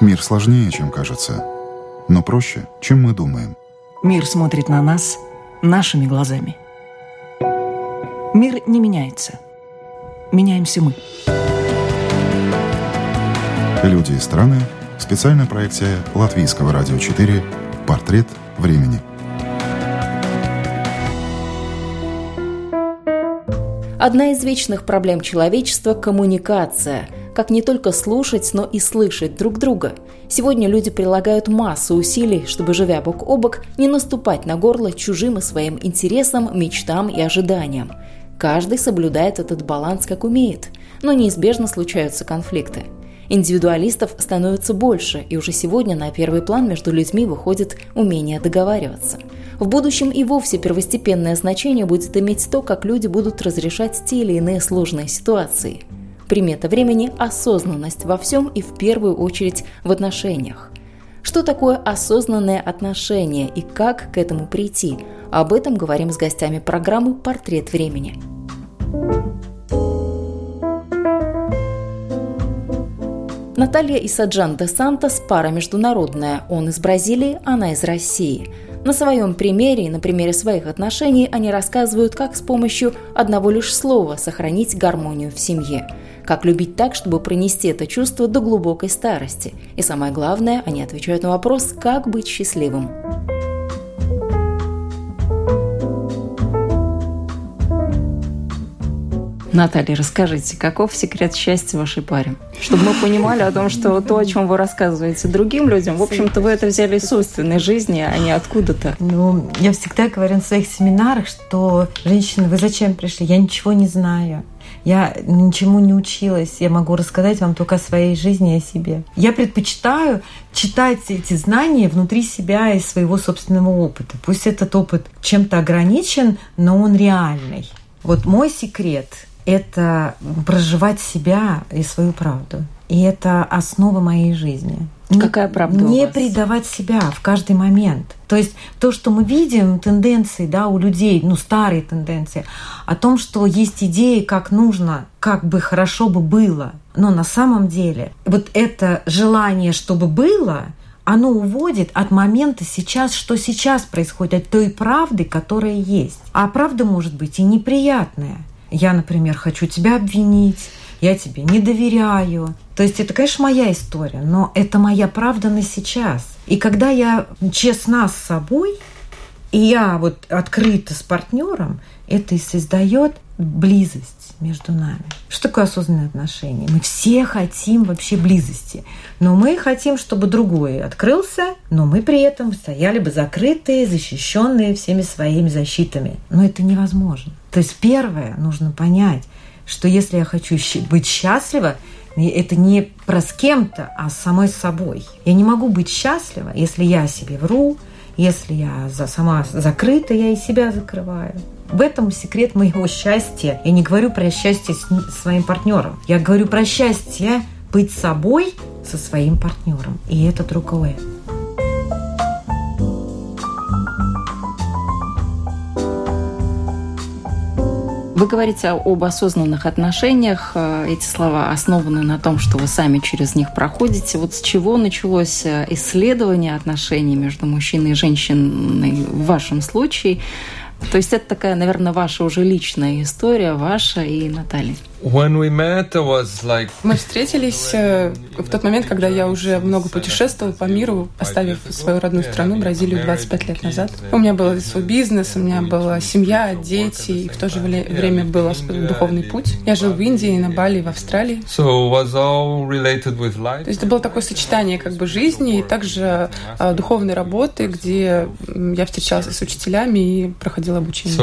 Мир сложнее, чем кажется, но проще, чем мы думаем. Мир смотрит на нас нашими глазами. Мир не меняется. Меняемся мы. Люди и страны. Специальная проекция Латвийского радио 4 «Портрет времени». Одна из вечных проблем человечества – коммуникация. Как не только слушать, но и слышать друг друга. Сегодня люди прилагают массу усилий, чтобы, живя бок о бок, не наступать на горло чужим и своим интересам, мечтам и ожиданиям. Каждый соблюдает этот баланс как умеет, но неизбежно случаются конфликты. Индивидуалистов становится больше, и уже сегодня на первый план между людьми выходит умение договариваться – в будущем и вовсе первостепенное значение будет иметь то, как люди будут разрешать те или иные сложные ситуации. Примета времени – осознанность во всем и в первую очередь в отношениях. Что такое осознанное отношение и как к этому прийти? Об этом говорим с гостями программы «Портрет времени». Наталья и Саджан де Сантос – пара международная. Он из Бразилии, она из России – на своем примере и на примере своих отношений они рассказывают, как с помощью одного лишь слова сохранить гармонию в семье. Как любить так, чтобы пронести это чувство до глубокой старости. И самое главное, они отвечают на вопрос, как быть счастливым. Наталья, расскажите, каков секрет счастья вашей паре? Чтобы мы понимали о том, что то, о чем вы рассказываете другим людям, в общем-то, вы это взяли из собственной жизни, а не откуда-то. Ну, я всегда говорю на своих семинарах, что женщины, вы зачем пришли? Я ничего не знаю. Я ничему не училась. Я могу рассказать вам только о своей жизни и о себе. Я предпочитаю читать эти знания внутри себя и своего собственного опыта. Пусть этот опыт чем-то ограничен, но он реальный. Вот мой секрет это проживать себя и свою правду. И это основа моей жизни. Какая правда? Не предавать себя в каждый момент. То есть то, что мы видим, тенденции да, у людей, ну старые тенденции, о том, что есть идеи, как нужно, как бы хорошо бы было. Но на самом деле вот это желание, чтобы было, оно уводит от момента сейчас, что сейчас происходит, от той правды, которая есть. А правда может быть и неприятная. Я, например, хочу тебя обвинить, я тебе не доверяю. То есть это, конечно, моя история, но это моя правда на сейчас. И когда я честна с собой, и я вот открыта с партнером, это и создает близость между нами. Что такое осознанные отношения? Мы все хотим вообще близости, но мы хотим, чтобы другой открылся, но мы при этом стояли бы закрытые, защищенные всеми своими защитами. Но это невозможно. То есть первое, нужно понять, что если я хочу быть счастлива, это не про с кем-то, а с самой собой. Я не могу быть счастлива, если я себе вру, если я за, сама закрыта, я и себя закрываю. В этом секрет моего счастья. Я не говорю про счастье с своим партнером. Я говорю про счастье быть собой со своим партнером. И это другое. Вы говорите об осознанных отношениях. Э, эти слова основаны на том, что вы сами через них проходите. Вот с чего началось э, исследование отношений между мужчиной и женщиной в вашем случае? То есть это такая, наверное, ваша уже личная история, ваша и Натальи. Мы встретились э, в тот момент, когда я уже много путешествовал по миру, оставив свою родную страну, Бразилию, 25 лет назад. У меня был свой бизнес, у меня была семья, дети, и в то же время был духовный путь. Я жил в Индии, на Бали, в Австралии. То есть это было такое сочетание как бы жизни и также а, духовной работы, где я встречался с учителями и проходил обучение.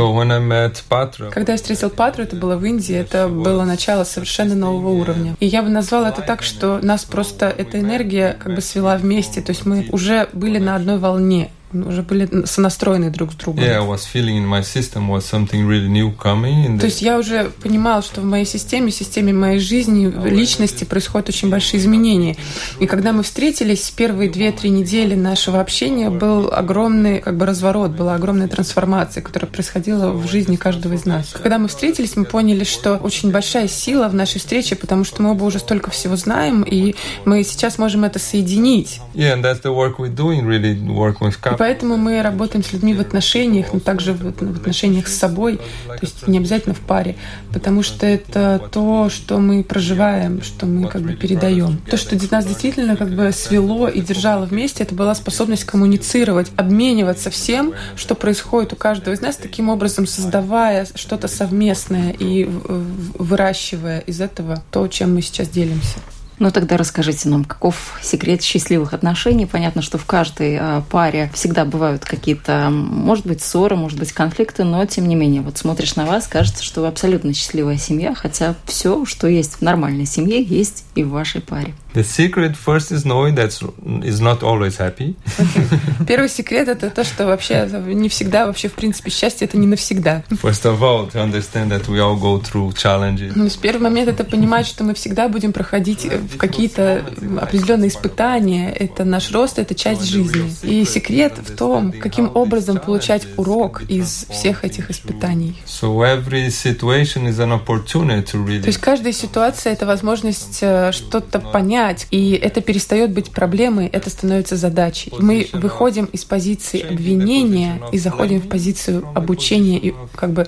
Когда я встретил Патру, это было в Индии, это было начало совершенно нового уровня. И я бы назвала это так, что нас просто эта энергия как бы свела вместе, то есть мы уже были на одной волне. Уже были сонастроены друг с другом. Yeah, I was feeling in my system was something really new coming. То есть я уже понимал, что в моей системе, системе моей жизни, личности происходят очень большие изменения. И когда мы встретились, первые две-три недели нашего общения был огромный как бы разворот, была огромная трансформация, которая происходила в жизни каждого из нас. Когда мы встретились, мы поняли, что очень большая сила в нашей встрече, потому что мы оба уже столько всего знаем, и мы сейчас можем это соединить. Yeah, and that's the work we're doing, really work with поэтому мы работаем с людьми в отношениях, но также в, отношениях с собой, то есть не обязательно в паре, потому что это то, что мы проживаем, что мы как бы передаем. То, что нас действительно как бы свело и держало вместе, это была способность коммуницировать, обмениваться всем, что происходит у каждого из нас, таким образом создавая что-то совместное и выращивая из этого то, чем мы сейчас делимся. Ну тогда расскажите нам, каков секрет счастливых отношений? Понятно, что в каждой а, паре всегда бывают какие-то, может быть, ссоры, может быть, конфликты, но тем не менее, вот смотришь на вас, кажется, что вы абсолютно счастливая семья, хотя все, что есть в нормальной семье, есть и в вашей паре. The secret first is knowing that is not always happy. Okay. Первый секрет это то, что вообще не всегда, вообще в принципе счастье это не навсегда. First of all, to understand that we all go through challenges. Ну, первый момент это понимать, что мы всегда будем проходить э, в какие-то определенные испытания. Это наш рост, это часть жизни. И секрет в том, каким образом получать урок из всех этих испытаний. So every situation is an opportunity to really. То есть каждая ситуация это возможность э, что-то понять понять, и это перестает быть проблемой, это становится задачей. Мы выходим из позиции обвинения и заходим в позицию обучения и как бы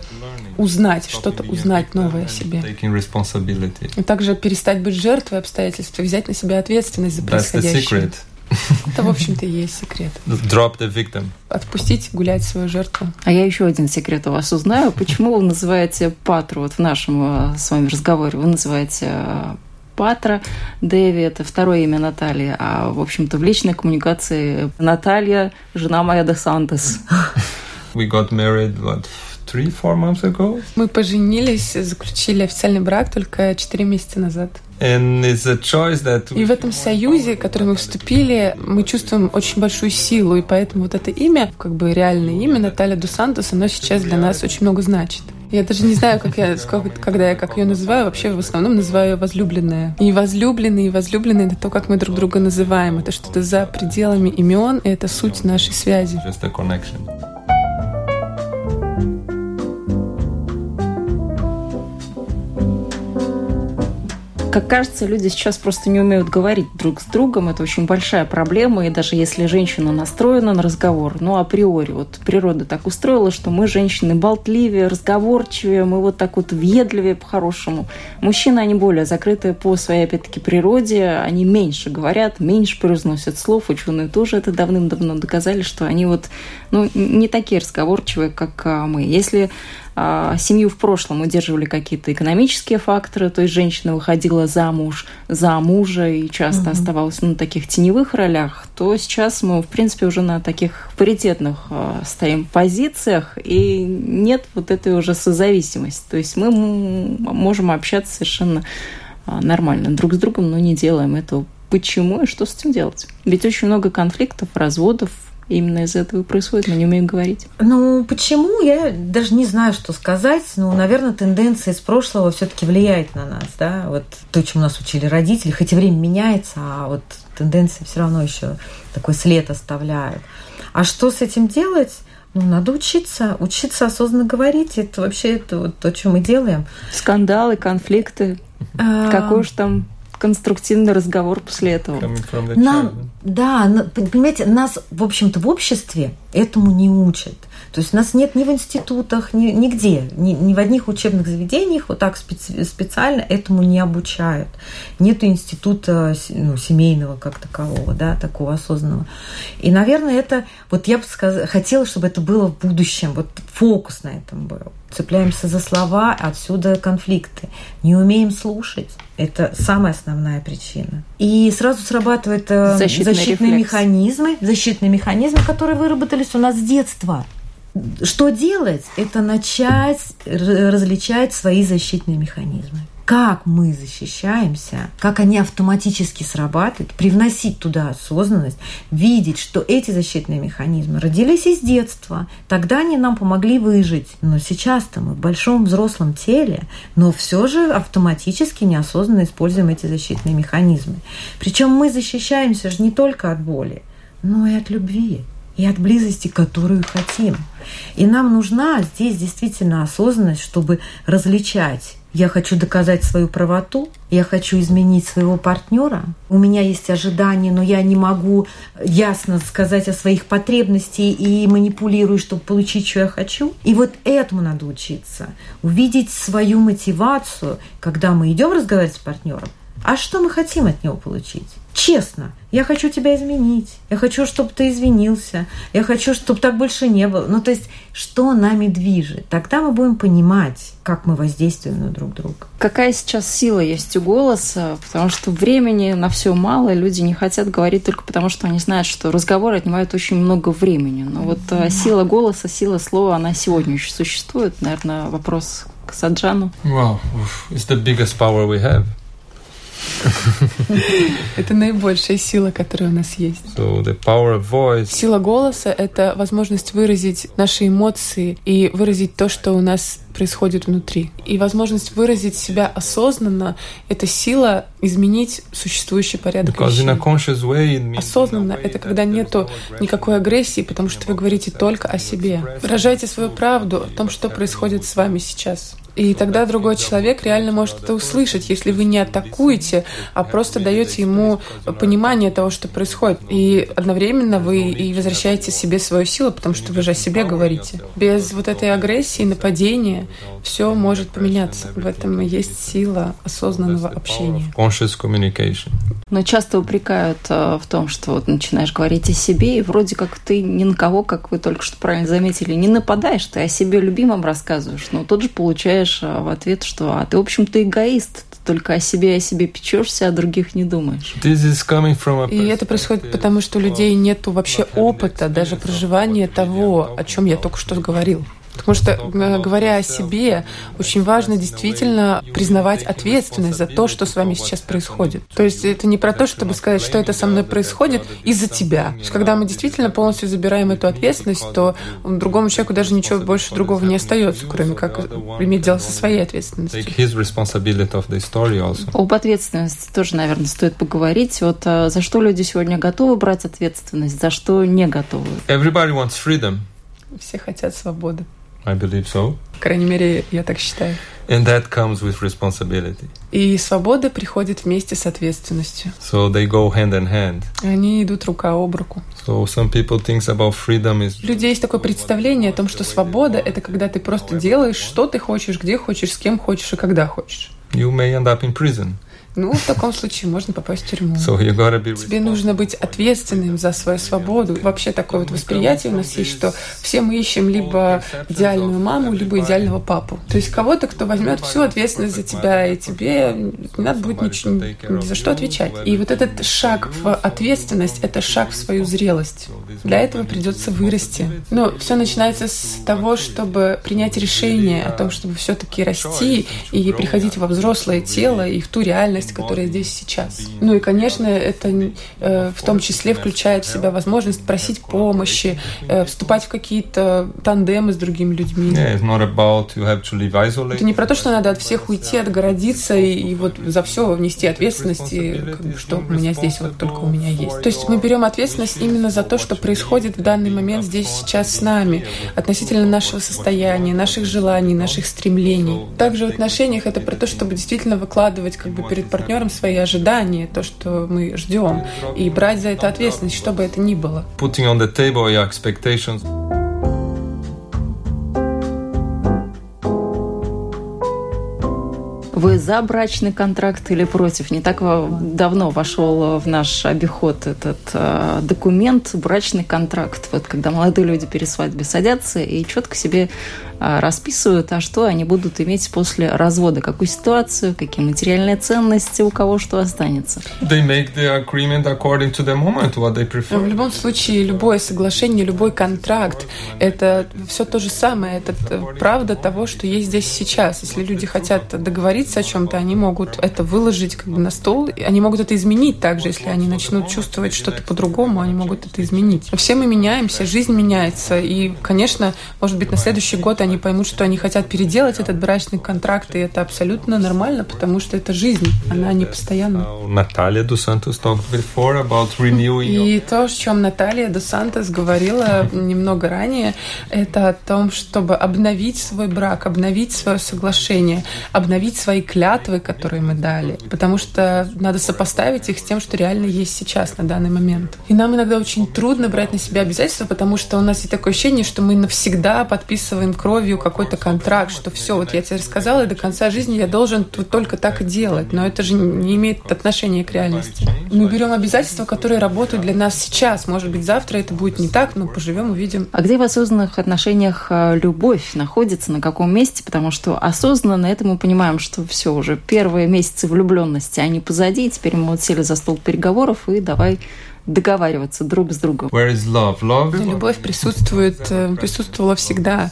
узнать, что-то узнать новое о себе. И также перестать быть жертвой обстоятельств и взять на себя ответственность за происходящее. Это, в общем-то, и есть секрет. Drop the victim. Отпустить гулять свою жертву. А я еще один секрет у вас узнаю. Почему вы называете Патру, вот в нашем э, с вами разговоре, вы называете э, Патра, Дэви – это второе имя Натальи, а, в общем-то, в личной коммуникации Наталья – жена моя де Сантес. We got married, what, three, four months ago? Мы поженились, заключили официальный брак только четыре месяца назад. And it's a choice that и в этом союзе, в который мы вступили, мы чувствуем очень большую силу, и поэтому вот это имя, как бы реальное имя Наталья Дусантос, оно сейчас для нас очень много значит. Я даже не знаю, как я, когда я как ее называю, вообще в основном называю ее возлюбленная. И возлюбленный, и возлюбленный — это то, как мы друг друга называем. Это что-то за пределами имен, и это суть нашей связи. Just a connection. Как кажется, люди сейчас просто не умеют говорить друг с другом. Это очень большая проблема. И даже если женщина настроена на разговор, ну, априори, вот природа так устроила, что мы, женщины, болтливее, разговорчивее, мы вот так вот въедливее по-хорошему. Мужчины, они более закрытые по своей, опять-таки, природе. Они меньше говорят, меньше произносят слов. Ученые тоже это давным-давно доказали, что они вот ну, не такие разговорчивые, как а, мы. Если семью в прошлом удерживали какие-то экономические факторы, то есть женщина выходила замуж за мужа и часто угу. оставалась на таких теневых ролях, то сейчас мы, в принципе, уже на таких паритетных а, стоим позициях, и нет вот этой уже созависимости. То есть мы можем общаться совершенно а, нормально друг с другом, но не делаем этого. Почему и что с этим делать? Ведь очень много конфликтов, разводов, именно из этого происходит, мы не умеем говорить. Ну, почему? Я даже не знаю, что сказать. Ну, наверное, тенденция из прошлого все таки влияет на нас, да, вот то, чему нас учили родители, хоть и время меняется, а вот тенденции все равно еще такой след оставляют. А что с этим делать? Ну, надо учиться, учиться осознанно говорить. Это вообще это вот то, что мы делаем. Скандалы, конфликты. Какой уж там конструктивный разговор после этого. Нам, да, понимаете, нас, в общем-то, в обществе этому не учат. То есть нас нет ни в институтах, ни, нигде, ни, ни в одних учебных заведениях вот так специ, специально этому не обучают. Нет института ну, семейного как такового, да, такого осознанного. И, наверное, это, вот я бы сказала, хотела, чтобы это было в будущем, вот фокус на этом был. Цепляемся за слова, отсюда конфликты. Не умеем слушать. Это самая основная причина. И сразу срабатывают э, защитные, защитные механизмы, защитные механизмы, которые выработались у нас с детства. Что делать? Это начать различать свои защитные механизмы. Как мы защищаемся, как они автоматически срабатывают, привносить туда осознанность, видеть, что эти защитные механизмы родились из детства. Тогда они нам помогли выжить. Но сейчас-то мы в большом взрослом теле, но все же автоматически неосознанно используем эти защитные механизмы. Причем мы защищаемся же не только от боли, но и от любви и от близости, которую хотим. И нам нужна здесь действительно осознанность, чтобы различать я хочу доказать свою правоту, я хочу изменить своего партнера, у меня есть ожидания, но я не могу ясно сказать о своих потребностях и манипулирую, чтобы получить, что я хочу. И вот этому надо учиться. Увидеть свою мотивацию, когда мы идем разговаривать с партнером, а что мы хотим от него получить? Честно, я хочу тебя изменить, я хочу, чтобы ты извинился, я хочу, чтобы так больше не было. Ну, то есть, что нами движет? Тогда мы будем понимать, как мы воздействуем на друг друга. Какая сейчас сила есть у голоса? Потому что времени на все мало, люди не хотят говорить только потому, что они знают, что разговоры отнимают очень много времени. Но вот mm-hmm. сила голоса, сила слова, она сегодня еще существует. Наверное, вопрос к Саджану. Wow, it's the biggest power we have. Это наибольшая сила, которая у нас есть. So the power of voice. Сила голоса — это возможность выразить наши эмоции и выразить то, что у нас происходит внутри. И возможность выразить себя осознанно — это сила изменить существующий порядок вещей. Осознанно — это когда нету никакой агрессии, потому что вы говорите только о себе. Выражайте свою правду о том, что происходит с вами сейчас. И тогда другой человек реально может это услышать, если вы не атакуете, а просто даете ему понимание того, что происходит. И одновременно вы и возвращаете себе свою силу, потому что вы же о себе говорите. Без вот этой агрессии, нападения все может поменяться. В этом и есть сила осознанного общения. Но часто упрекают э, в том, что вот начинаешь говорить о себе, и вроде как ты ни на кого, как вы только что правильно заметили, не нападаешь, ты о себе любимом рассказываешь, но тут же получаешь получаешь а, в ответ, что а ты, в общем-то, эгоист, ты только о себе о себе печешься, а других не думаешь. И это происходит потому, что у людей нет вообще опыта, даже проживания того, о чем я только что говорил. Потому что, э, говоря о себе, очень важно действительно признавать ответственность за то, что с вами сейчас происходит. То есть это не про то, чтобы сказать, что это со мной происходит из-за тебя. То есть когда мы действительно полностью забираем эту ответственность, то другому человеку даже ничего больше другого не остается, кроме как иметь дело со своей ответственностью. Об ответственности тоже, наверное, стоит поговорить. Вот а, за что люди сегодня готовы брать ответственность, за что не готовы? Everybody wants freedom. Все хотят свободы. I believe so. По крайней мере, я так считаю. And that comes with responsibility. И свобода приходит вместе с ответственностью. So they go hand in hand. Они идут рука об руку. So some people think about freedom is... У людей есть такое представление о том, что свобода — это когда ты просто делаешь, что ты хочешь, где хочешь, с кем хочешь и когда хочешь. You may end up in prison. Ну, в таком случае можно попасть в тюрьму. So. Тебе нужно быть ответственным за свою свободу. Вообще такое вот восприятие у нас есть, что все мы ищем либо идеальную маму, либо идеального папу. То есть кого-то, кто возьмет всю ответственность за тебя, и тебе не надо будет ничего, ни за что отвечать. И вот этот шаг в ответственность — это шаг в свою зрелость. Для этого придется вырасти. Но все начинается с того, чтобы принять решение о том, чтобы все-таки расти и приходить во взрослое тело и в ту реальность, реальность, которая здесь сейчас. Ну и, конечно, это э, в том числе включает в себя возможность просить помощи, э, вступать в какие-то тандемы с другими людьми. Yeah, это не про то, что надо от всех уйти, отгородиться и, и вот за все внести ответственность, и, как бы, что у меня здесь вот только у меня есть. То есть мы берем ответственность именно за то, что происходит в данный момент здесь сейчас с нами, относительно нашего состояния, наших желаний, наших стремлений. Также в отношениях это про то, чтобы действительно выкладывать как бы перед партнерам свои ожидания, то, что мы ждем, и брать за это ответственность, что бы это ни было. Putting on the table your expectations. Вы за брачный контракт или против? Не так давно вошел в наш обиход этот э, документ брачный контракт. Вот когда молодые люди перед свадьбой садятся и четко себе расписывают, а что они будут иметь после развода, какую ситуацию, какие материальные ценности, у кого что останется. They make the agreement according to the moment, what they prefer. В любом случае, любое соглашение, любой контракт – это все то же самое. Это правда того, что есть здесь сейчас. Если люди хотят договориться о чем-то, они могут это выложить как бы на стол. и Они могут это изменить также, если они начнут чувствовать что-то по-другому, они могут это изменить. Все мы меняемся, жизнь меняется. И, конечно, может быть, на следующий год они поймут, что они хотят переделать этот брачный контракт, и это абсолютно нормально, потому что это жизнь, она не постоянна. Наталья before about renewing. И то, о чем Наталья Дос Сантос говорила немного ранее, это о том, чтобы обновить свой брак, обновить свое соглашение, обновить свои клятвы, которые мы дали. Потому что надо сопоставить их с тем, что реально есть сейчас, на данный момент. И нам иногда очень трудно брать на себя обязательства, потому что у нас есть такое ощущение, что мы навсегда подписываем кровью какой-то контракт, что все, вот я тебе рассказала, и до конца жизни я должен вот только так и делать. Но это же не имеет отношения к реальности. Мы берем обязательства, которые работают для нас сейчас. Может быть, завтра это будет не так, но поживем, увидим. А где в осознанных отношениях а, любовь находится, на каком месте? Потому что осознанно это мы понимаем, что все уже первые месяцы влюбленности, они позади, и теперь мы вот сели за стол переговоров и давай договариваться друг с другом. Where is love? Love. Любовь присутствует, э, присутствовала всегда,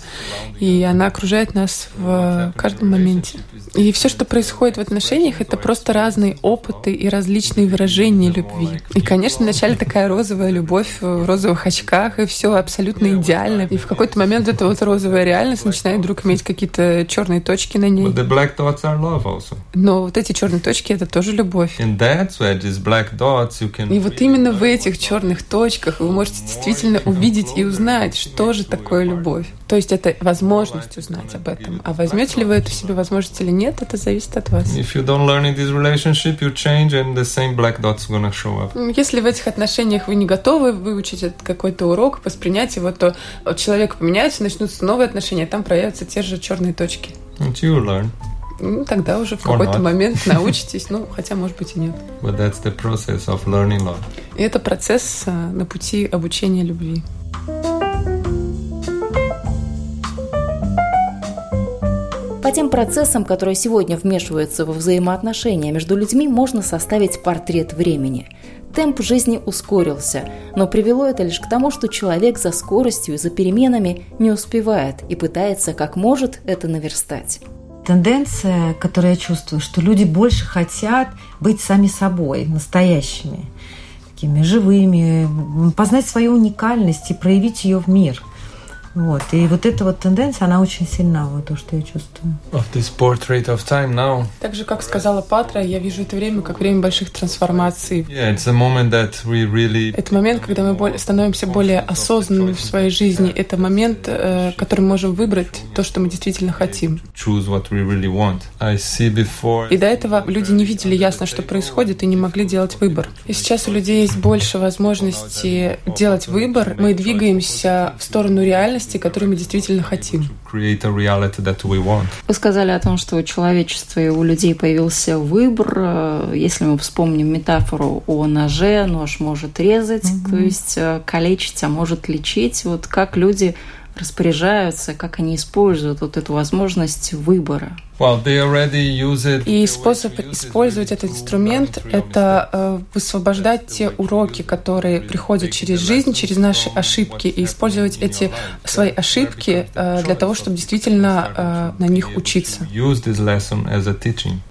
и она окружает нас в каждом моменте. И все, что происходит в отношениях, это просто разные опыты и различные выражения любви. И, конечно, вначале такая розовая любовь в розовых очках, и все абсолютно идеально. И в какой-то момент эта вот розовая реальность начинает вдруг иметь какие-то черные точки на ней. But the black dots are love also. Но вот эти черные точки это тоже любовь. And that's where these black dots you can. И вот именно в этих черных точках вы можете действительно увидеть и узнать, что же такое любовь. То есть это возможность узнать об этом. А возьмете ли вы эту себе возможность или нет, это зависит от вас. Если в этих отношениях вы не готовы выучить этот какой-то урок, воспринять его, то человек поменяется, начнутся новые отношения, там проявятся те же черные точки. And you learn. Ну, тогда уже в какой-то момент научитесь, ну, хотя, может быть, и нет. But that's the process of learning love. И это процесс а, на пути обучения любви. По тем процессам, которые сегодня вмешиваются во взаимоотношения между людьми, можно составить портрет времени. Темп жизни ускорился, но привело это лишь к тому, что человек за скоростью и за переменами не успевает и пытается как может это наверстать. Тенденция, которую я чувствую, что люди больше хотят быть сами собой, настоящими, такими живыми, познать свою уникальность и проявить ее в мир. Вот. И вот эта вот тенденция, она очень сильна, вот то, что я чувствую. Of this portrait of time now. Так же, как сказала Патра, я вижу это время как время больших трансформаций. Yeah, it's a moment that we really Это момент, когда мы становимся более осознанными в своей жизни. Это момент, э, который мы можем выбрать то, что мы действительно хотим. choose what we really want. I see before. И до этого люди не видели ясно, что происходит, и не могли делать выбор. И сейчас у людей есть больше возможности делать выбор. Мы двигаемся в сторону реальности, которую мы действительно хотим. Вы сказали о том, что у человечества и у людей появился выбор. Э, Если мы вспомним метафору о ноже, нож может резать, то есть э, калечить, а может лечить. Вот как люди распоряжаются, как они используют вот эту возможность выбора. Well, they already use it. И способ использовать этот инструмент – это э, высвобождать те уроки, которые приходят через жизнь, через наши ошибки, и использовать эти свои ошибки э, для того, чтобы действительно э, на них учиться.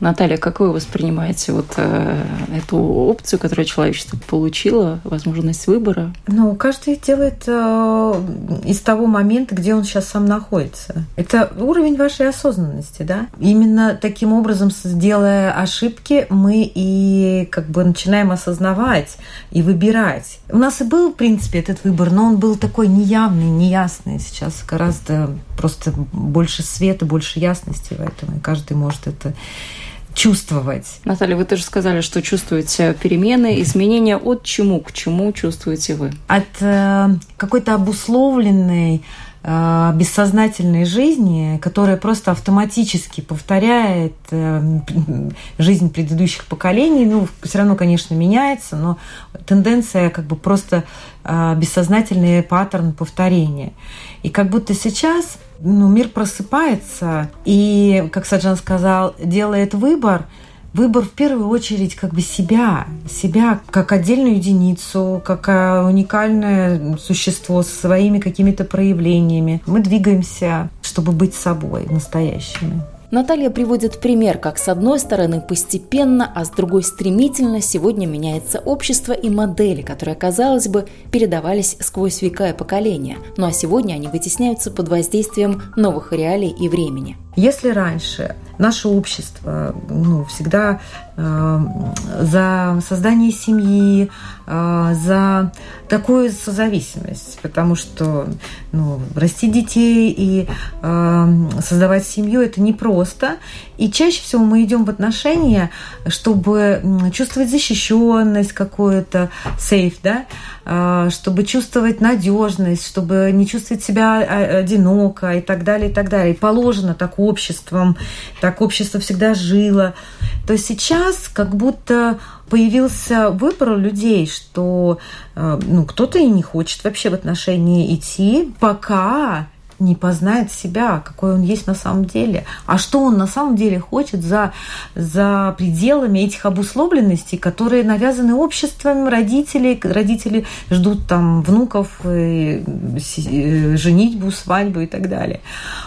Наталья, как вы воспринимаете вот э, эту опцию, которую человечество получило, возможность выбора? Ну, каждый делает э, из того момента, где он сейчас сам находится. Это уровень вашей осознанности, да? Именно таким образом, делая ошибки, мы и как бы начинаем осознавать и выбирать. У нас и был, в принципе, этот выбор, но он был такой неявный, неясный. Сейчас гораздо просто больше света, больше ясности в этом, и каждый может это чувствовать. Наталья, вы тоже сказали, что чувствуете перемены, изменения от чему к чему чувствуете вы? от э, какой-то обусловленной бессознательной жизни, которая просто автоматически повторяет э, жизнь предыдущих поколений. Ну, все равно, конечно, меняется, но тенденция как бы просто э, бессознательный паттерн повторения. И как будто сейчас ну, мир просыпается и, как Саджан сказал, делает выбор – выбор в первую очередь как бы себя, себя как отдельную единицу, как э, уникальное существо с своими какими-то проявлениями. Мы двигаемся, чтобы быть собой настоящими. Наталья приводит пример, как с одной стороны постепенно, а с другой стремительно сегодня меняется общество и модели, которые, казалось бы, передавались сквозь века и поколения, ну а сегодня они вытесняются под воздействием новых реалий и времени. Если раньше наше общество ну, всегда за создание семьи, э, за такую созависимость, потому что ну, расти детей и э, создавать семью это непросто. И чаще всего мы идем в отношения, чтобы чувствовать защищенность какую-то, сейф, да, э, чтобы чувствовать надежность, чтобы не чувствовать себя э, одиноко и так далее, и так далее. Положено так обществом, так общество всегда жило. То сейчас как будто появился выбор у людей, что э, ну, кто-то и не хочет вообще в отношении идти, пока не познает себя, какой он есть на самом деле. А что он на самом деле хочет за, за пределами этих обусловленностей, которые навязаны обществом, родителей. Родители ждут там внуков, э, э, женитьбу, свадьбу и так далее.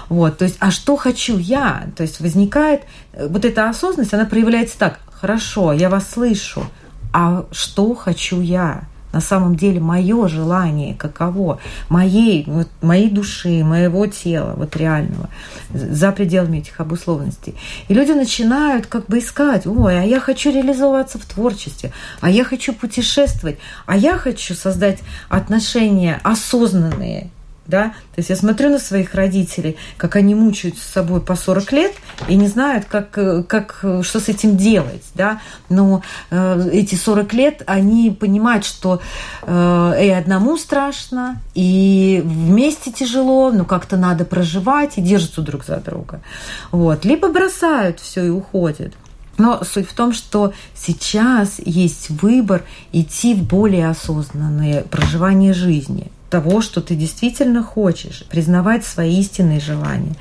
Вот, то есть, а что хочу я? То есть возникает вот эта осознанность, она проявляется так, хорошо, я вас слышу, а что хочу я? на самом деле мое желание каково, моей, вот, моей души, моего тела, вот реального, за пределами этих обусловленностей. И люди начинают как бы искать, ой, а я хочу реализовываться в творчестве, а я хочу путешествовать, а я хочу создать отношения осознанные, да, то есть я смотрю на своих родителей, как они мучаются с собой по 40 лет и не знают, как, как, что с этим делать, да, но э, эти 40 лет они понимают, что э, и одному страшно, и вместе тяжело, но как-то надо проживать и держатся друг за друга, вот, либо бросают все и уходят. Но суть в том, что сейчас есть выбор идти в более осознанное проживание жизни – того, что ты действительно хочешь, признавать свои истинные желания,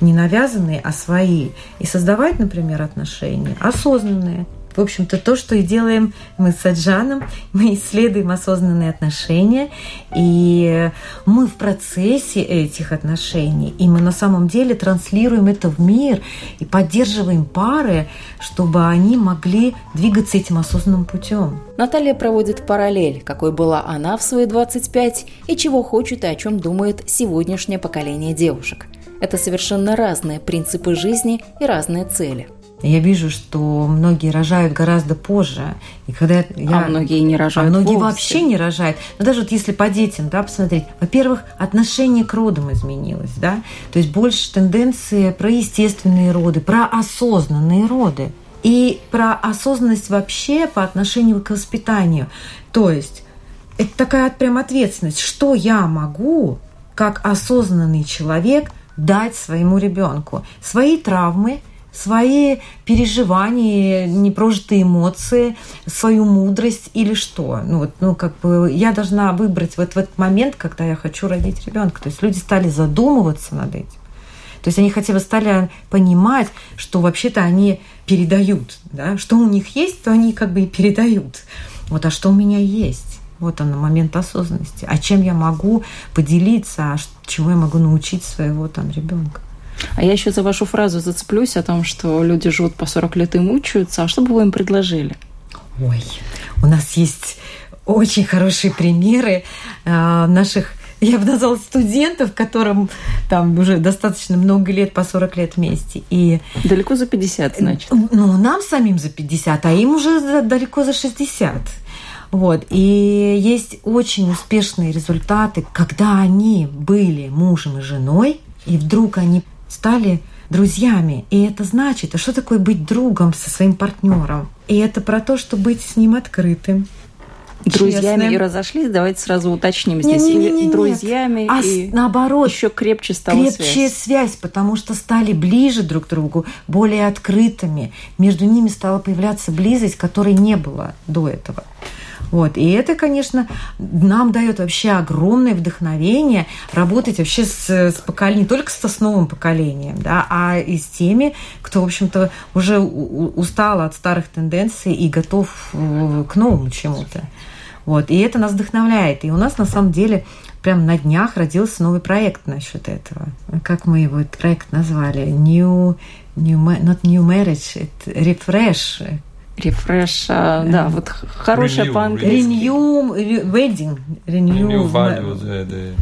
не навязанные, а свои, и создавать, например, отношения осознанные, в общем-то, то, что и делаем мы с Аджаном. Мы исследуем осознанные отношения, и мы в процессе этих отношений, и мы на самом деле транслируем это в мир и поддерживаем пары, чтобы они могли двигаться этим осознанным путем. Наталья проводит параллель, какой была она в свои 25 и чего хочет и о чем думает сегодняшнее поколение девушек. Это совершенно разные принципы жизни и разные цели. Я вижу, что многие рожают гораздо позже. И когда я... А многие не рожают А многие вовсе. вообще не рожают. Но даже вот если по детям, да, посмотреть. Во-первых, отношение к родам изменилось, да. То есть больше тенденции про естественные роды, про осознанные роды. И про осознанность вообще по отношению к воспитанию. То есть это такая прям ответственность, что я могу как осознанный человек дать своему ребенку. Свои травмы – свои переживания, непрожитые эмоции, свою мудрость или что. Ну, вот, ну, как бы я должна выбрать вот в этот момент, когда я хочу родить ребенка. То есть люди стали задумываться над этим. То есть они хотя бы стали понимать, что вообще-то они передают, да, что у них есть, то они как бы и передают. Вот, а что у меня есть? Вот он, момент осознанности. А чем я могу поделиться, а чему я могу научить своего там ребенка? А я еще за вашу фразу зацеплюсь о том, что люди живут по 40 лет и мучаются. А что бы вы им предложили? Ой, у нас есть очень хорошие примеры э, наших я бы назвала студентов, которым там уже достаточно много лет, по 40 лет вместе. И, далеко за 50, значит. Ну, нам самим за 50, а им уже далеко за 60. Вот. И есть очень успешные результаты, когда они были мужем и женой, и вдруг они стали друзьями. И это значит, а что такое быть другом со своим партнером? И это про то, что быть с ним открытым, друзьями честным. и разошлись, давайте сразу уточним здесь. Не-не-не-не, Или нет. друзьями А и наоборот, еще крепче стала крепче связь. связь. потому что стали ближе друг к другу, более открытыми. Между ними стала появляться близость, которой не было до этого. Вот. И это, конечно, нам дает вообще огромное вдохновение работать вообще с, с поколением, не только с новым поколением, да, а и с теми, кто, в общем-то, уже устал от старых тенденций и готов э, к новому чему-то. Вот. И это нас вдохновляет. И у нас, на самом деле, прям на днях родился новый проект насчет этого. Как мы его этот проект назвали? New, new not new marriage, это refresh. Рефреш, а, да, вот х- хорошая Renew, по-английски. Renew re- wedding. Renew, New values, uh, the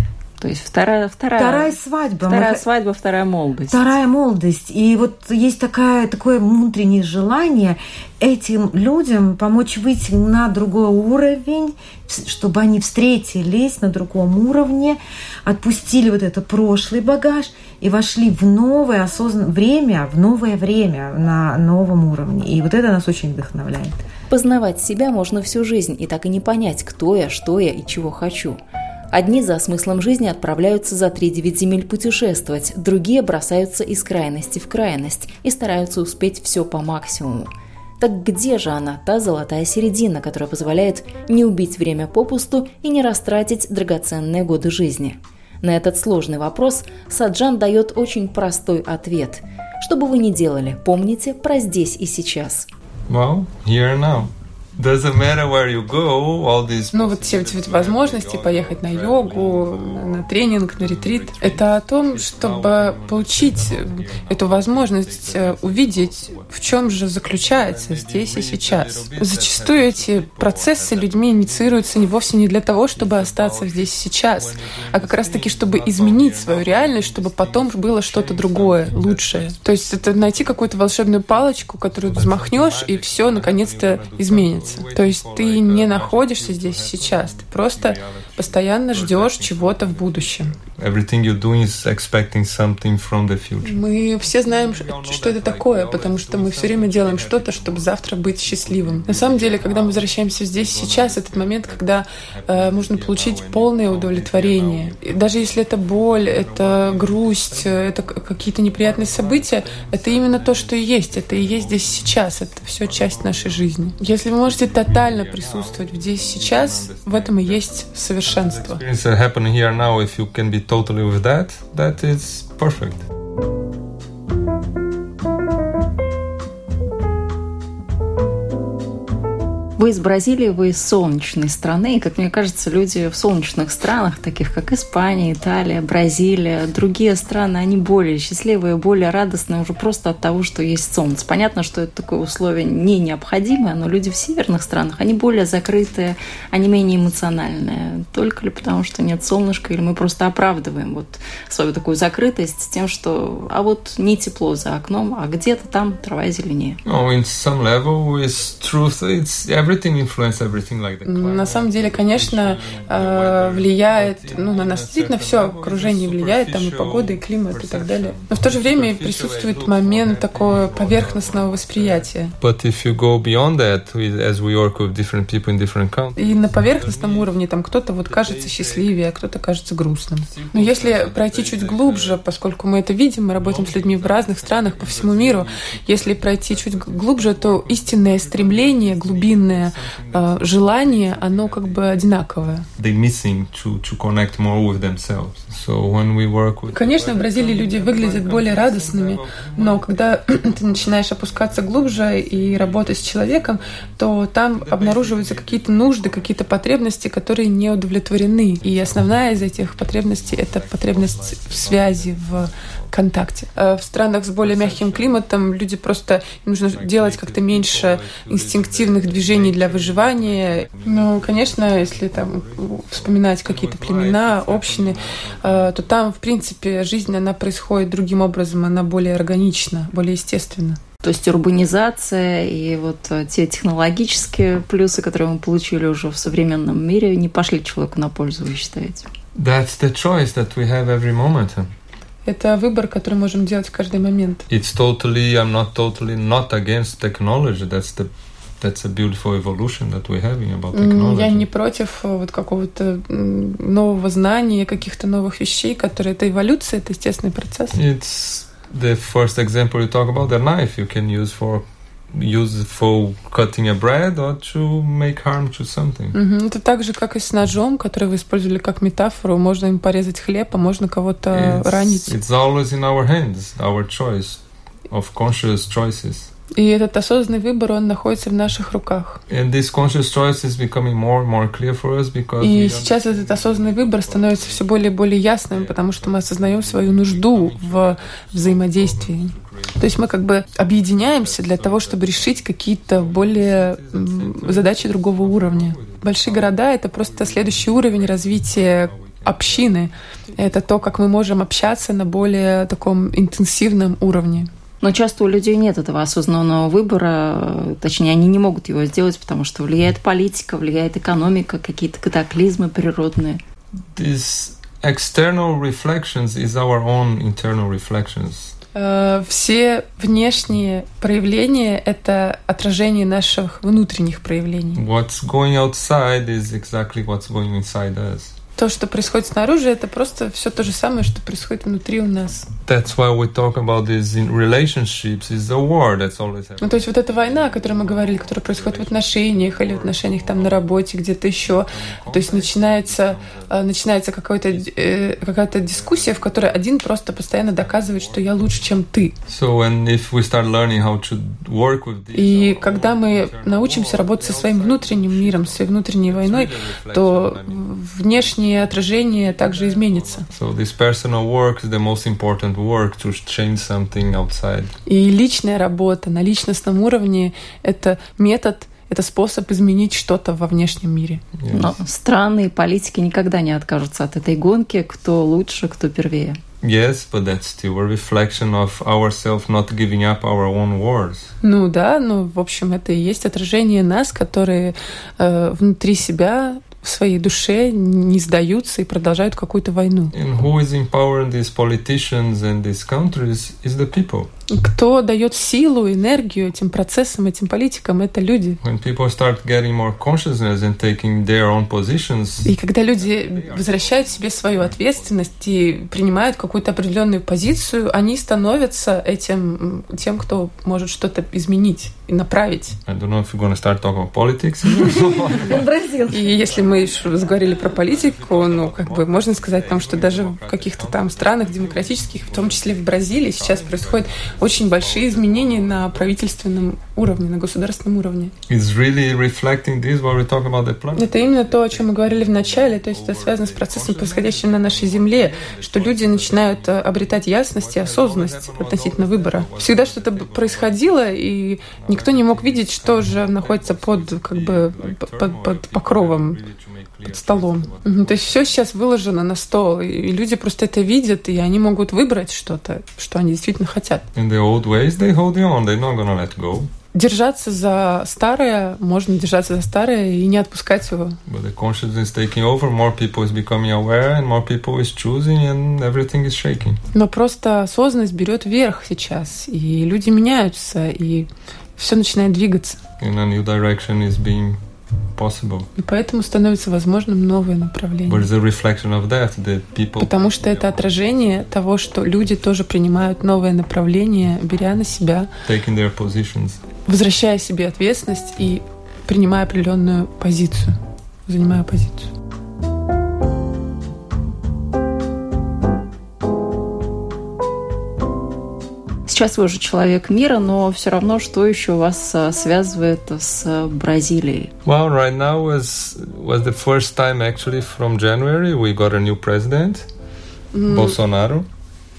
То есть вторая, вторая, Вторая свадьба. Вторая свадьба, вторая молодость. Вторая молодость. И вот есть такая, такое внутреннее желание этим людям помочь выйти на другой уровень, чтобы они встретились на другом уровне, отпустили вот это прошлый багаж и вошли в новое осознанное время, в новое время на новом уровне. И вот это нас очень вдохновляет. Познавать себя можно всю жизнь и так и не понять, кто я, что я и чего хочу. Одни за смыслом жизни отправляются за три девять земель путешествовать, другие бросаются из крайности в крайность и стараются успеть все по максимуму. Так где же она, та золотая середина, которая позволяет не убить время попусту и не растратить драгоценные годы жизни? На этот сложный вопрос Саджан дает очень простой ответ. Что бы вы ни делали, помните про здесь и сейчас. well, here and now. Doesn't matter where you go, all these Ну, вот все эти возможности поехать на йогу, на тренинг, на ретрит, это о том, чтобы получить эту возможность э, увидеть, в чем же заключается здесь и сейчас. Зачастую эти процессы людьми инициируются не вовсе не для того, чтобы остаться здесь и сейчас, а как раз-таки, чтобы изменить свою реальность, чтобы потом было что-то другое, лучшее. То есть это найти какую-то волшебную палочку, которую взмахнешь, и все наконец-то изменится. То есть ты не находишься здесь сейчас, ты просто постоянно ждешь чего-то в будущем. Мы все знаем, что это такое, потому что мы все время делаем что-то, чтобы завтра быть счастливым. На самом деле, когда мы возвращаемся здесь сейчас, этот момент, когда э, можно получить полное удовлетворение. И даже если это боль, это грусть, э, это какие-то неприятные события, это именно то, что и есть. Это и есть здесь сейчас. Это все часть нашей жизни. Если вы можете тотально присутствовать здесь сейчас, в этом и есть совершенство. That that. Вы из Бразилии, вы из солнечной страны, и, как мне кажется, люди в солнечных странах, таких как Испания, Италия, Бразилия, другие страны, они более счастливые, более радостные уже просто от того, что есть солнце. Понятно, что это такое условие не необходимое, но люди в северных странах, они более закрытые, они менее эмоциональные. Только ли потому, что нет солнышка, или мы просто оправдываем вот свою такую закрытость тем, что а вот не тепло за окном, а где-то там трава зеленее. No, in some level, it's truth. It's everything like the climate. На самом деле, конечно, э, влияет, ну, на нас действительно все окружение влияет, там и погода, и климат, и так далее. Но в то же время присутствует момент такого поверхностного восприятия. But if you go beyond that, we, as we work with different people in different countries, И на поверхностном уровне там кто-то вот кажется счастливее, а кто-то кажется грустным. Но если пройти чуть глубже, поскольку мы это видим, мы работаем с людьми в разных странах по всему миру, если пройти чуть глубже, то истинное стремление, глубинное э, желание, оно как бы одинаковое. Конечно, в Бразилии люди выглядят более радостными, но когда ты начинаешь опускаться глубже и работать с человеком, то там обнаруживаются какие-то нужды, какие-то потребности, которые не удовлетворены. И основная из этих потребностей — это потребность в связи, в контакте. Э, В странах с более мягким климатом люди просто им нужно делать как-то меньше инстинктивных движений для выживания. Ну, конечно, если там вспоминать какие-то племена, общины, э, то там, в принципе, жизнь, она происходит другим образом, она более органична, более естественна. То есть урбанизация и вот э, те технологические плюсы, которые мы получили уже в современном мире, не пошли человеку на пользу, вы считаете? that's the choice that we have every moment. Это выбор, который можем делать в каждый момент. It's totally, I'm not totally not against technology. That's the that's a beautiful evolution that we're having about technology. Я не против э, вот какого-то нового знания, каких-то новых вещей, которые это эволюция, это естественный процесс. It's the first example you talk about the knife you can use for use for cutting a bread or to make harm to something. Mm-hmm. Это так же, как и с ножом, который вы использовали как метафору. Можно им порезать хлеб, а можно кого-то ранить. It's always in our hands, our choice of conscious choices. И этот осознанный выбор, он находится в наших руках. И сейчас этот осознанный выбор становится все более и более ясным, потому что мы осознаем свою нужду в взаимодействии. То есть мы как бы объединяемся для того, чтобы решить какие-то более задачи другого уровня. Большие города — это просто следующий уровень развития общины. Это то, как мы можем общаться на более таком интенсивном уровне. Но часто у людей нет этого осознанного выбора, точнее, они не могут его сделать, потому что влияет политика, влияет экономика, какие-то катаклизмы природные. This external reflections is our own internal reflections. Э, все внешние проявления — это отражение наших внутренних проявлений. What's going outside is exactly what's going inside us то, что происходит снаружи, это просто все то же самое, что происходит внутри у нас. That's why we talk about this in relationships is the war that's always happening. Ну, то есть вот эта война, о которой мы говорили, которая происходит в отношениях или в отношениях там на работе, где-то еще, то есть начинается, э, начинается какая-то э, какая-то дискуссия, в которой один просто постоянно доказывает, что я лучше, чем ты. So when if we start learning how to work with this, И когда мы научимся работать со своим внутренним миром, своей внутренней войной, то внешнее отражение также изменится. So this personal work is the most important work to change something outside. И личная работа на личностном уровне — это метод это способ изменить что-то во внешнем мире. Yes. Но страны и политики никогда не откажутся от этой гонки, кто лучше, кто первее. Yes, but that's still a reflection of ourselves not giving up our own wars. Ну да, ну в общем это и есть отражение нас, которые э, внутри себя в своей душе не сдаются и продолжают какую-то войну. And who is empowering these politicians and these countries is the people. Кто дает силу, энергию этим процессам, этим политикам, это люди. When people start getting more consciousness and taking their own positions, и когда люди возвращают себе свою ответственность и принимают какую-то определенную позицию, они становятся этим тем, кто может что-то изменить и направить. I don't know if you're going to start talking about politics. И если мы заговорили про политику, ну, как бы можно сказать, там, что даже в каких-то там странах демократических, в том числе в Бразилии, сейчас происходит очень большие изменения на правительственном уровне, на государственном уровне. Really это именно то, о чем мы говорили в начале, то есть это связано с процессом, происходящим на нашей Земле, что люди начинают э, обретать ясность и осознанность относительно выбора. Всегда что-то происходило, и никто не мог видеть, что же находится под, как бы, под, под покровом под столом. То есть все сейчас выложено на стол, и люди просто это видят, и они могут выбрать что-то, что они действительно хотят. Держаться за старое, можно держаться за старое и не отпускать его. Но просто осознанность берет верх сейчас, и люди меняются, и все начинает двигаться. And a new direction is being possible. И поэтому становится возможным новое направление. But a reflection of that, that people... Потому что это отражение того, что люди тоже принимают новое направление, беря на себя, Taking their positions. возвращая себе ответственность и принимая определенную позицию, занимая позицию. Сейчас вы уже человек мира, но все равно, что еще вас связывает с Бразилией? Well, right now was was the first time actually from January we got a new president, mm. Bolsonaro.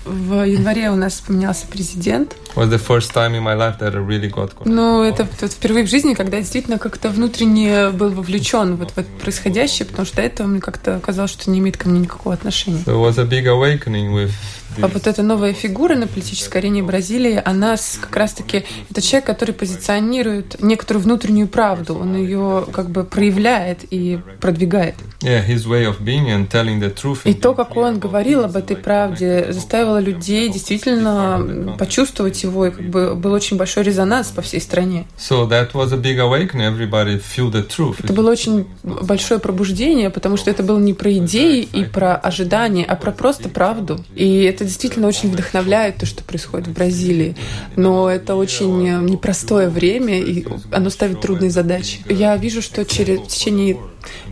В январе у нас поменялся президент. Was the first time in my life that I really got ну, это вот впервые в жизни, когда я действительно как-то внутренне был вовлечен вот в это происходящее, потому что до этого мне как-то казалось, что не имеет ко мне никакого отношения. So it was a big awakening with вот эта новая фигура на политической арене Бразилии, она как раз-таки это человек, который позиционирует некоторую внутреннюю правду, он ее как бы проявляет и продвигает. Yeah, his way of being and telling the truth. И то, как он говорил об этой правде, заставило людей действительно почувствовать его, и как бы был очень большой резонанс по всей стране. So that was a big awakening. Everybody feel the truth. Это было очень большое пробуждение, потому что это было не про идеи и про ожидания, а про просто правду. И это действительно очень вдохновляет то, что происходит в Бразилии. Но это очень непростое время, и оно ставит трудные задачи. Я вижу, что через в течение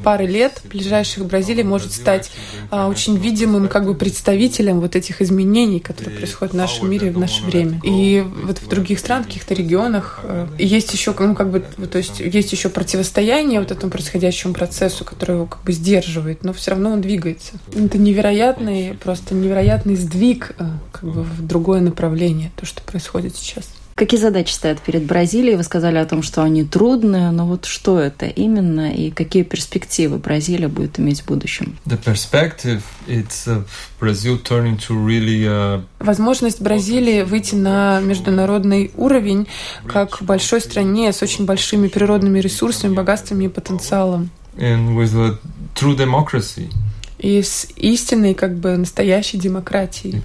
пары лет ближайших Бразилия может стать а, очень видимым как бы представителем вот этих изменений, которые происходят в нашем мире в наше время. И вот в других странах, каких-то регионах а, есть еще, ну как бы, то есть есть еще противостояние вот этому происходящему процессу, который его как бы сдерживает, но все равно он двигается. Это невероятный, просто невероятный сдвиг а, как бы в другое направление, то, что происходит сейчас. Какие задачи стоят перед Бразилией? Вы сказали о том, что они трудные, но вот что это именно и какие перспективы Бразилия будет иметь в будущем? The perspective, it's Brazil turning to really uh... Возможность Бразилии выйти на международный уровень как большой стране с очень большими природными ресурсами, богатствами и потенциалом. And with a true democracy и с истинной, как бы, настоящей демократией.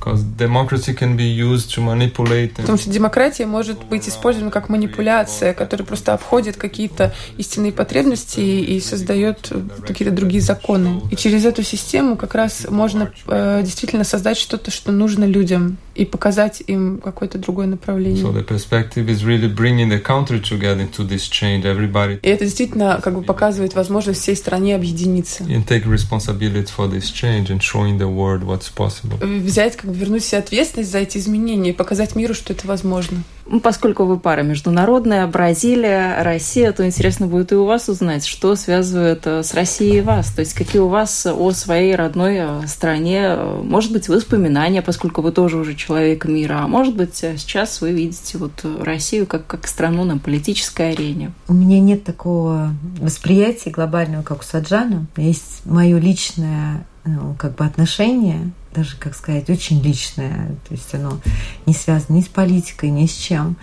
Потому что демократия может быть использована как манипуляция, которая просто обходит какие-то истинные потребности и создает какие-то другие законы. И через эту систему как раз можно э, действительно создать что-то, что нужно людям и показать им какое-то другое направление. So the perspective is really bringing the country together to this change. Everybody. И это действительно как бы показывает возможность всей стране объединиться. And take responsibility for this change and showing the world what's possible. Взять, как бы вернуть себе ответственность за эти изменения и показать миру, что это возможно. Ну, поскольку вы пара международная, Бразилия, Россия, то интересно будет и у вас узнать, что связывает э, с Россией вас. То есть какие у вас о своей родной э, стране, э, может быть, воспоминания, поскольку вы тоже уже человек мира, а может быть, сейчас вы видите вот Россию как, как страну на политической арене. У меня нет такого восприятия глобального, как у Саджана. Есть мое личное ну, как бы отношение даже, как сказать, очень личное. То есть оно не связано ни с политикой, ни с чем.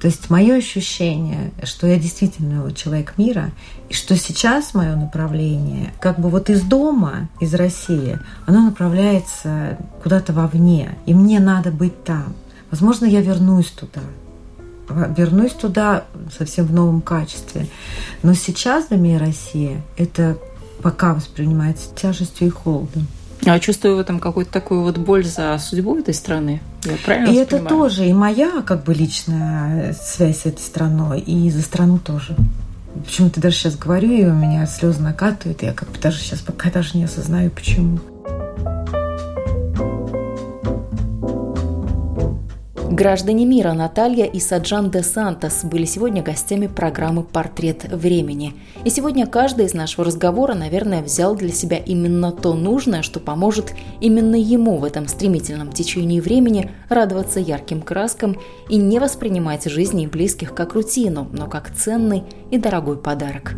То есть мое ощущение, что я действительно человек мира, и что сейчас мое направление, как бы вот из дома, из России, оно направляется куда-то вовне, и мне надо быть там. Возможно, я вернусь туда, вернусь туда совсем в новом качестве. Но сейчас для меня Россия это пока воспринимается тяжестью и холодом. Я чувствую в этом какую-то такую вот боль за судьбу этой страны. Я правильно И это тоже и моя как бы личная связь с этой страной, и за страну тоже. Почему-то даже сейчас говорю, и у меня слезы накатывают, и я как бы даже сейчас пока даже не осознаю, почему. Граждане мира Наталья и Саджан де Сантос были сегодня гостями программы «Портрет времени». И сегодня каждый из нашего разговора, наверное, взял для себя именно то нужное, что поможет именно ему в этом стремительном течении времени радоваться ярким краскам и не воспринимать жизни близких как рутину, но как ценный и дорогой подарок.